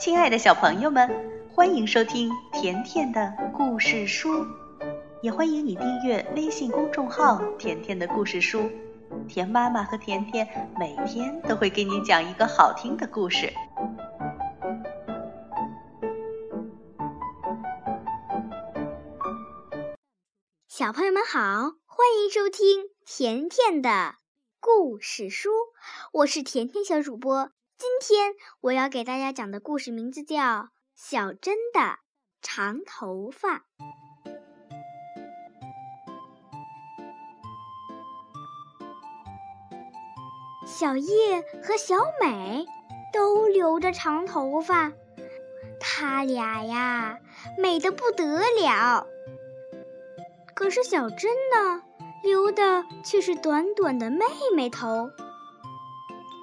亲爱的小朋友们，欢迎收听甜甜的故事书，也欢迎你订阅微信公众号“甜甜的故事书”。甜妈妈和甜甜每天都会给你讲一个好听的故事。小朋友们好，欢迎收听甜甜的故事书，我是甜甜小主播。今天我要给大家讲的故事名字叫《小珍的长头发》。小叶和小美都留着长头发，她俩呀美得不得了。可是小珍呢，留的却是短短的妹妹头。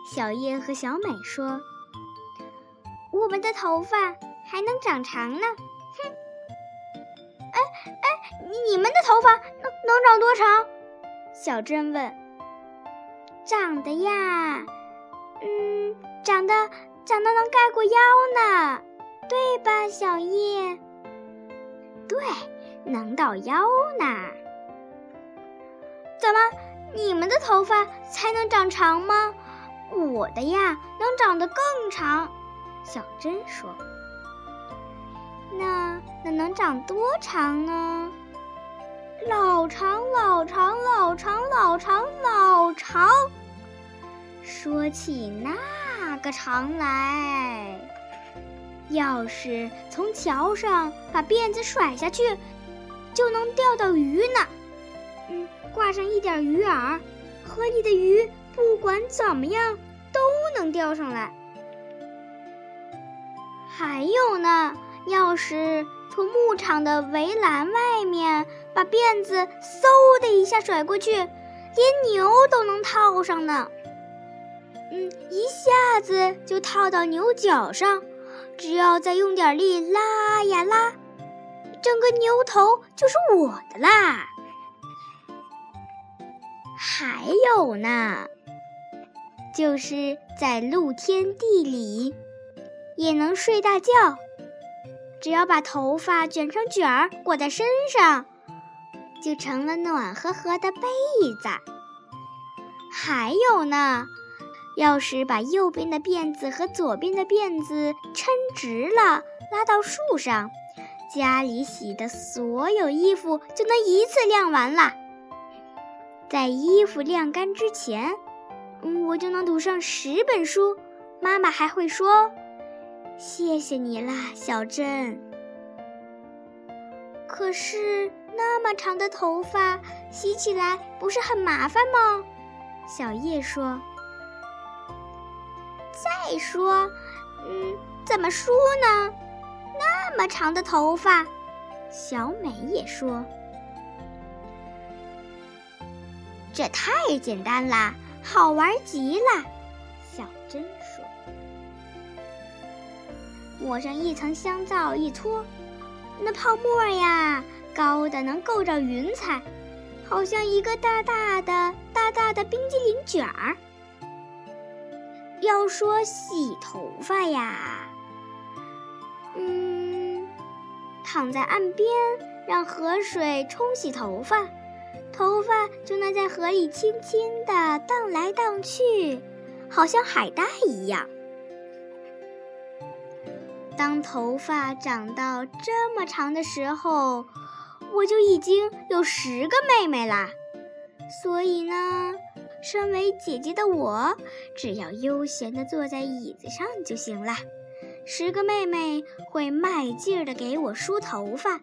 小叶和小美说：“我们的头发还能长长呢。”哼！哎哎，你们的头发能能长多长？小珍问。长的呀，嗯，长得长得能盖过腰呢，对吧，小叶？对，能到腰呢。怎么，你们的头发才能长长吗？我的呀，能长得更长。小珍说：“那那能长多长呢？老长，老长，老长，老长，老长。说起那个长来，要是从桥上把辫子甩下去，就能钓到鱼呢。嗯，挂上一点鱼饵，河里的鱼。”不管怎么样，都能钓上来。还有呢，要是从牧场的围栏外面把辫子嗖的一下甩过去，连牛都能套上呢。嗯，一下子就套到牛角上，只要再用点力拉呀拉，整个牛头就是我的啦。还有呢。就是在露天地里，也能睡大觉。只要把头发卷成卷儿裹在身上，就成了暖和和的被子。还有呢，要是把右边的辫子和左边的辫子抻直了，拉到树上，家里洗的所有衣服就能一次晾完了。在衣服晾干之前。嗯，我就能读上十本书，妈妈还会说：“谢谢你啦，小珍。”可是那么长的头发洗起来不是很麻烦吗？小叶说。再说，嗯，怎么梳呢？那么长的头发，小美也说，这太简单啦。好玩极了，小珍说：“抹上一层香皂一搓，那泡沫呀，高的能够着云彩，好像一个大大的、大大的冰激凌卷儿。要说洗头发呀，嗯，躺在岸边，让河水冲洗头发。”头发就能在河里轻轻地荡来荡去，好像海带一样。当头发长到这么长的时候，我就已经有十个妹妹啦。所以呢，身为姐姐的我，只要悠闲地坐在椅子上就行了。十个妹妹会卖劲儿的给我梳头发。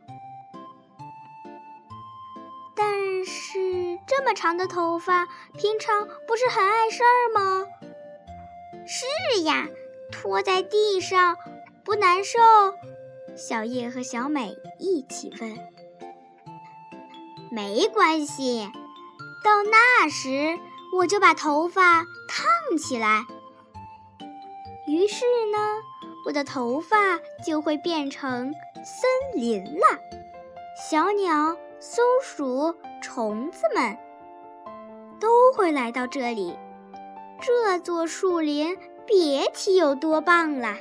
这么长的头发，平常不是很碍事儿吗？是呀，拖在地上不难受。小叶和小美一起问。没关系，到那时我就把头发烫起来。于是呢，我的头发就会变成森林了。小鸟、松鼠。虫子们都会来到这里，这座树林别提有多棒了。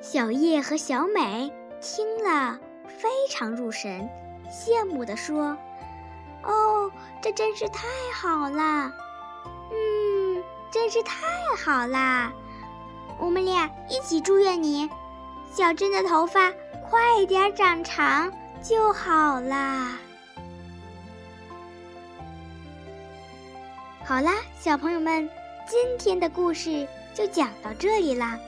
小叶和小美听了非常入神，羡慕地说：“哦，这真是太好了！嗯，真是太好啦！我们俩一起祝愿你，小珍的头发快点长长就好啦。”好啦，小朋友们，今天的故事就讲到这里啦。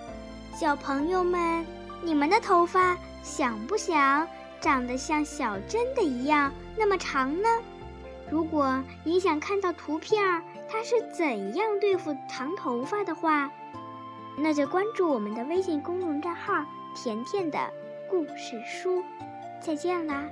小朋友们，你们的头发想不想长得像小珍的一样那么长呢？如果你想看到图片，它是怎样对付长头发的话，那就关注我们的微信公众账号“甜甜的故事书”。再见啦！